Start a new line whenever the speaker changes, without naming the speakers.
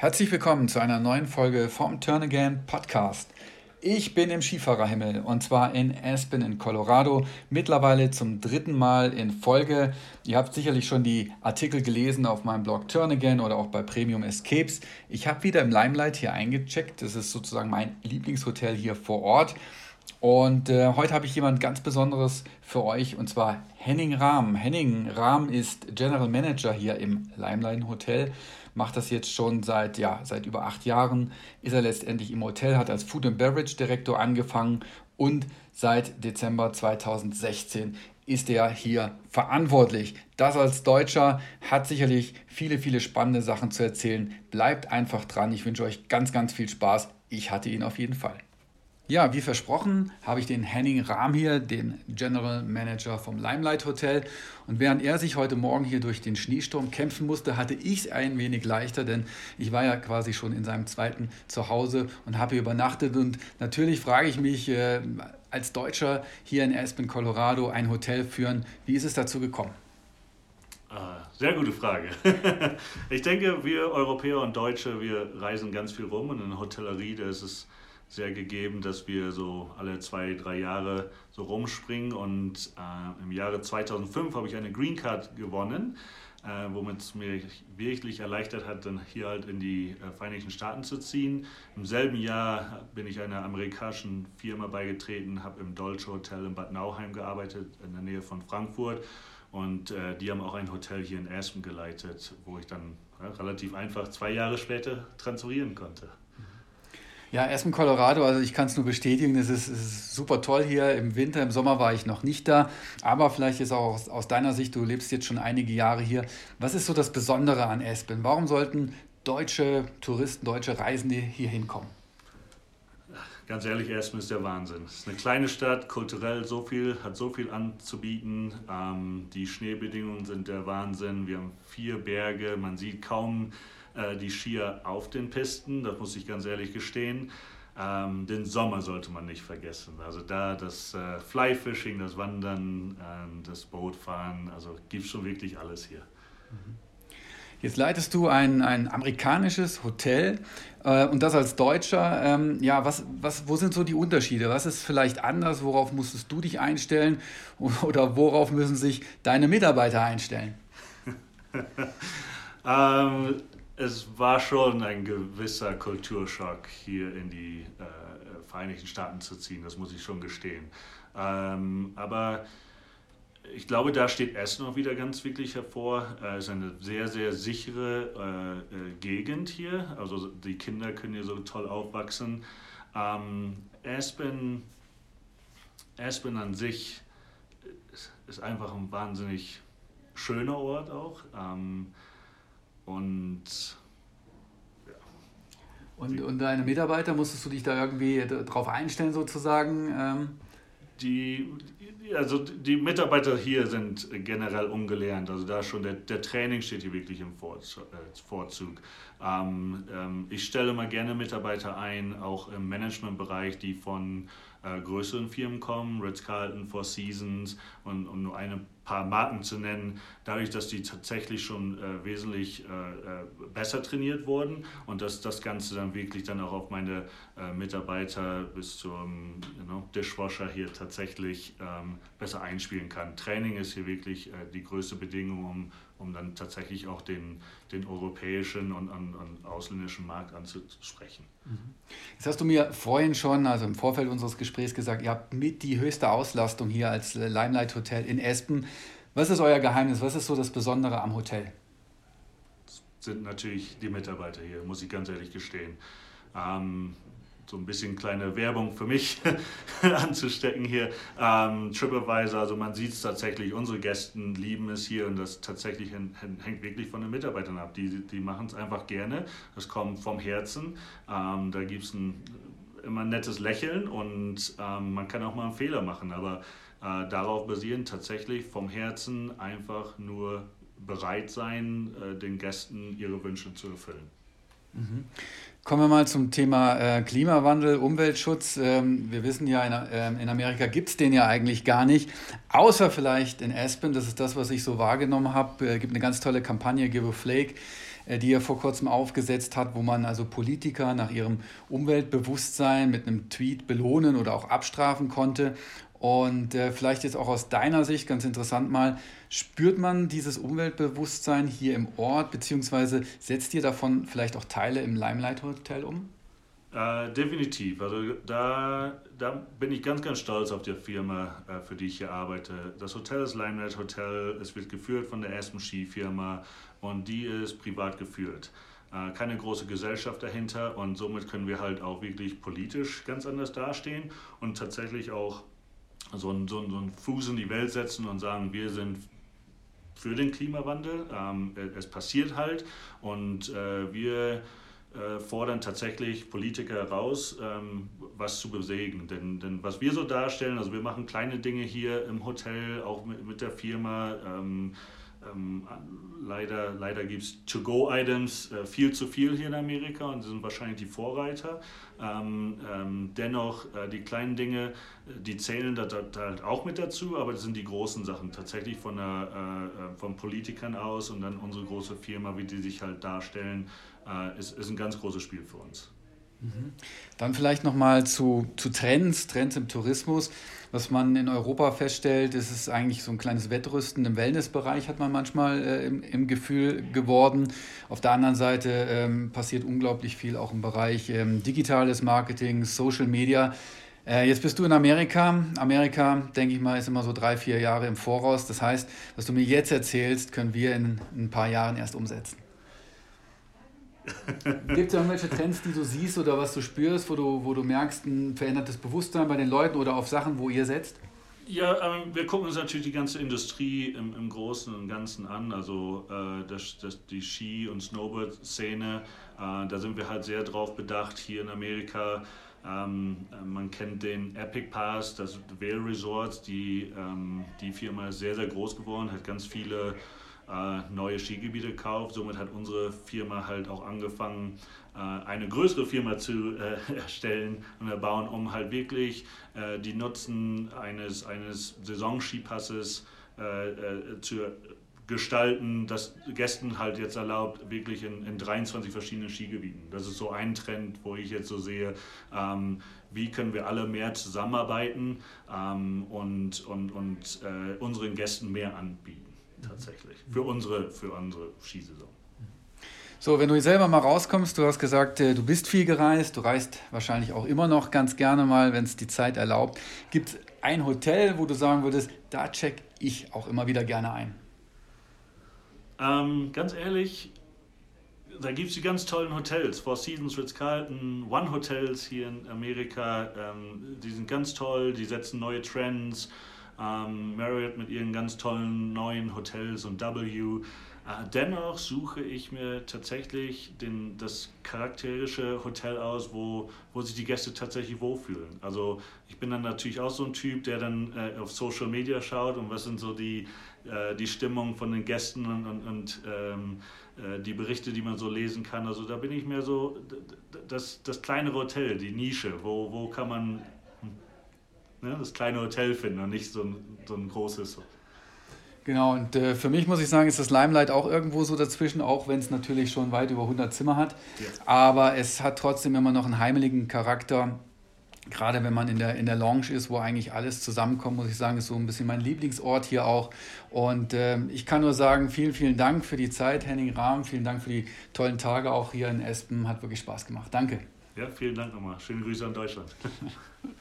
Herzlich willkommen zu einer neuen Folge vom Turn Again Podcast. Ich bin im Skifahrerhimmel und zwar in Aspen in Colorado, mittlerweile zum dritten Mal in Folge. Ihr habt sicherlich schon die Artikel gelesen auf meinem Blog Turn Again oder auch bei Premium Escapes. Ich habe wieder im Limelight hier eingecheckt. Das ist sozusagen mein Lieblingshotel hier vor Ort. Und äh, heute habe ich jemand ganz Besonderes für euch und zwar Henning Rahm. Henning Rahm ist General Manager hier im Limelight Hotel, macht das jetzt schon seit, ja, seit über acht Jahren. Ist er letztendlich im Hotel, hat als Food and Beverage Direktor angefangen und seit Dezember 2016 ist er hier verantwortlich. Das als Deutscher hat sicherlich viele, viele spannende Sachen zu erzählen. Bleibt einfach dran. Ich wünsche euch ganz, ganz viel Spaß. Ich hatte ihn auf jeden Fall. Ja, wie versprochen, habe ich den Henning Rahm hier, den General Manager vom Limelight Hotel. Und während er sich heute Morgen hier durch den Schneesturm kämpfen musste, hatte ich es ein wenig leichter, denn ich war ja quasi schon in seinem zweiten Zuhause und habe hier übernachtet. Und natürlich frage ich mich, äh, als Deutscher hier in Aspen, Colorado, ein Hotel führen, wie ist es dazu gekommen?
Ah, sehr gute Frage. ich denke, wir Europäer und Deutsche, wir reisen ganz viel rum und in der Hotellerie, da ist es sehr gegeben, dass wir so alle zwei, drei Jahre so rumspringen. Und äh, im Jahre 2005 habe ich eine Green Card gewonnen, äh, womit es mir wirklich erleichtert hat, dann hier halt in die äh, Vereinigten Staaten zu ziehen. Im selben Jahr bin ich einer amerikanischen Firma beigetreten, habe im Dolce Hotel in Bad Nauheim gearbeitet, in der Nähe von Frankfurt. Und äh, die haben auch ein Hotel hier in Aspen geleitet, wo ich dann relativ einfach zwei Jahre später transferieren konnte.
Ja, erstmal Colorado, also ich kann es nur bestätigen, es ist, ist, super toll hier. Im Winter, im Sommer war ich noch nicht da, aber vielleicht ist auch aus, aus, deiner Sicht, du lebst jetzt schon einige Jahre hier. Was ist so das Besondere an Aspen? Warum sollten deutsche Touristen, deutsche Reisende hier hinkommen?
Ganz ehrlich, Aspen ist der Wahnsinn. Es ist eine kleine Stadt, kulturell so viel, hat so viel anzubieten. Ähm, die Schneebedingungen sind der Wahnsinn. Wir haben vier Berge, man sieht kaum äh, die Skier auf den Pisten, das muss ich ganz ehrlich gestehen. Ähm, den Sommer sollte man nicht vergessen. Also da das äh, Flyfishing, das Wandern, äh, das Bootfahren, also gibt es schon wirklich alles hier. Mhm.
Jetzt leitest du ein, ein amerikanisches Hotel äh, und das als Deutscher. Ähm, ja, was, was, wo sind so die Unterschiede? Was ist vielleicht anders? Worauf musstest du dich einstellen? Oder worauf müssen sich deine Mitarbeiter einstellen?
ähm, es war schon ein gewisser Kulturschock, hier in die äh, Vereinigten Staaten zu ziehen, das muss ich schon gestehen. Ähm, aber ich glaube, da steht Essen auch wieder ganz wirklich hervor. Es ist eine sehr, sehr sichere äh, äh, Gegend hier. Also die Kinder können hier so toll aufwachsen. Ähm, Aspen, Aspen an sich ist einfach ein wahnsinnig schöner Ort auch. Ähm, und.
Und, und deine Mitarbeiter, musstest du dich da irgendwie drauf einstellen sozusagen? Ähm?
Die, also die Mitarbeiter hier sind generell ungelernt. Also da schon der, der Training steht hier wirklich im äh, Vorzug. Ähm, ähm, ich stelle mal gerne Mitarbeiter ein, auch im Managementbereich, die von äh, größeren Firmen kommen, Ritz-Carlton, Four Seasons und, und nur ein paar Marken zu nennen, dadurch, dass die tatsächlich schon äh, wesentlich äh, äh, besser trainiert wurden und dass das Ganze dann wirklich dann auch auf meine äh, Mitarbeiter bis zum you know, Dishwasher hier tatsächlich ähm, besser einspielen kann. Training ist hier wirklich die größte Bedingung, um um dann tatsächlich auch den, den europäischen und, und, und ausländischen Markt anzusprechen.
Mhm. Jetzt hast du mir vorhin schon, also im Vorfeld unseres Gesprächs gesagt, ihr habt mit die höchste Auslastung hier als Limelight Hotel in Espen. Was ist euer Geheimnis? Was ist so das Besondere am Hotel?
Das sind natürlich die Mitarbeiter hier, muss ich ganz ehrlich gestehen. Ähm, so ein bisschen kleine Werbung für mich anzustecken hier. Ähm, TripAdvisor, also man sieht es tatsächlich, unsere Gästen lieben es hier und das tatsächlich hängt wirklich von den Mitarbeitern ab. Die, die machen es einfach gerne, das kommt vom Herzen. Ähm, da gibt es ein immer ein nettes Lächeln und ähm, man kann auch mal einen Fehler machen, aber äh, darauf basieren tatsächlich vom Herzen einfach nur bereit sein, äh, den Gästen ihre Wünsche zu erfüllen.
Mhm. Kommen wir mal zum Thema äh, Klimawandel, Umweltschutz. Ähm, wir wissen ja, in, äh, in Amerika gibt es den ja eigentlich gar nicht, außer vielleicht in Aspen. Das ist das, was ich so wahrgenommen habe. Es äh, gibt eine ganz tolle Kampagne, Give a Flake. Äh, die er vor kurzem aufgesetzt hat, wo man also Politiker nach ihrem Umweltbewusstsein mit einem Tweet belohnen oder auch abstrafen konnte. Und äh, vielleicht jetzt auch aus deiner Sicht ganz interessant mal, spürt man dieses Umweltbewusstsein hier im Ort, beziehungsweise setzt ihr davon vielleicht auch Teile im Limelight Hotel um?
Äh, definitiv. Also da, da bin ich ganz, ganz stolz auf die Firma, äh, für die ich hier arbeite. Das Hotel ist Limelight Hotel. Es wird geführt von der ersten Skifirma und die ist privat geführt. Äh, keine große Gesellschaft dahinter und somit können wir halt auch wirklich politisch ganz anders dastehen und tatsächlich auch so einen, so einen, so einen Fuß in die Welt setzen und sagen, wir sind für den Klimawandel. Ähm, es passiert halt und äh, wir fordern tatsächlich Politiker heraus, ähm, was zu bewegen. Denn, denn was wir so darstellen, also wir machen kleine Dinge hier im Hotel, auch mit, mit der Firma. Ähm, leider leider gibt es To-Go-Items äh, viel zu viel hier in Amerika und sind wahrscheinlich die Vorreiter. Ähm, ähm, dennoch, äh, die kleinen Dinge, äh, die zählen da, da, da, halt auch mit dazu, aber das sind die großen Sachen tatsächlich von, der, äh, äh, von Politikern aus und dann unsere große Firma, wie die sich halt darstellen, äh, ist, ist ein ganz großes Spiel für uns.
Mhm. Dann vielleicht nochmal zu, zu Trends, Trends im Tourismus. Was man in Europa feststellt, ist es eigentlich so ein kleines Wettrüsten im Wellnessbereich, hat man manchmal äh, im, im Gefühl geworden. Auf der anderen Seite ähm, passiert unglaublich viel auch im Bereich ähm, digitales Marketing, Social Media. Äh, jetzt bist du in Amerika. Amerika, denke ich mal, ist immer so drei, vier Jahre im Voraus. Das heißt, was du mir jetzt erzählst, können wir in, in ein paar Jahren erst umsetzen. Gibt es irgendwelche Trends, die du siehst oder was du spürst, wo du, wo du merkst, ein verändertes Bewusstsein bei den Leuten oder auf Sachen, wo ihr setzt?
Ja, ähm, wir gucken uns natürlich die ganze Industrie im, im Großen und Ganzen an, also äh, das, das, die Ski- und Snowboard-Szene. Äh, da sind wir halt sehr drauf bedacht hier in Amerika. Ähm, äh, man kennt den Epic Pass, das Vail Resorts, die, ähm, die Firma ist sehr, sehr groß geworden, hat ganz viele neue Skigebiete gekauft. Somit hat unsere Firma halt auch angefangen, äh, eine größere Firma zu äh, erstellen und erbauen, um halt wirklich äh, die Nutzen eines, eines Saisonskipasses äh, äh, zu gestalten, das Gästen halt jetzt erlaubt, wirklich in, in 23 verschiedenen Skigebieten. Das ist so ein Trend, wo ich jetzt so sehe, ähm, wie können wir alle mehr zusammenarbeiten ähm, und, und, und äh, unseren Gästen mehr anbieten tatsächlich. Für unsere, für unsere Skisaison.
So, wenn du selber mal rauskommst, du hast gesagt, äh, du bist viel gereist, du reist wahrscheinlich auch immer noch ganz gerne mal, wenn es die Zeit erlaubt. Gibt es ein Hotel, wo du sagen würdest, da check ich auch immer wieder gerne ein?
Ähm, ganz ehrlich, da gibt es die ganz tollen Hotels. Four Seasons, Ritz-Carlton, One Hotels hier in Amerika. Ähm, die sind ganz toll, die setzen neue Trends. Ähm, Marriott mit ihren ganz tollen neuen Hotels und W. Äh, dennoch suche ich mir tatsächlich den, das charakterische Hotel aus, wo, wo sich die Gäste tatsächlich wohlfühlen. Also ich bin dann natürlich auch so ein Typ, der dann äh, auf Social Media schaut und was sind so die, äh, die Stimmung von den Gästen und, und, und ähm, äh, die Berichte, die man so lesen kann. Also da bin ich mehr so das, das kleinere Hotel, die Nische, wo, wo kann man ne, das kleine Hotel finden und nicht so ein, so ein großes.
Genau, und äh, für mich muss ich sagen, ist das Limelight auch irgendwo so dazwischen, auch wenn es natürlich schon weit über 100 Zimmer hat. Ja. Aber es hat trotzdem immer noch einen heimeligen Charakter. Gerade wenn man in der, in der Lounge ist, wo eigentlich alles zusammenkommt, muss ich sagen, ist so ein bisschen mein Lieblingsort hier auch. Und äh, ich kann nur sagen, vielen, vielen Dank für die Zeit, Henning Rahm. Vielen Dank für die tollen Tage auch hier in Espen. Hat wirklich Spaß gemacht. Danke.
Ja, vielen Dank nochmal. Schöne Grüße an Deutschland.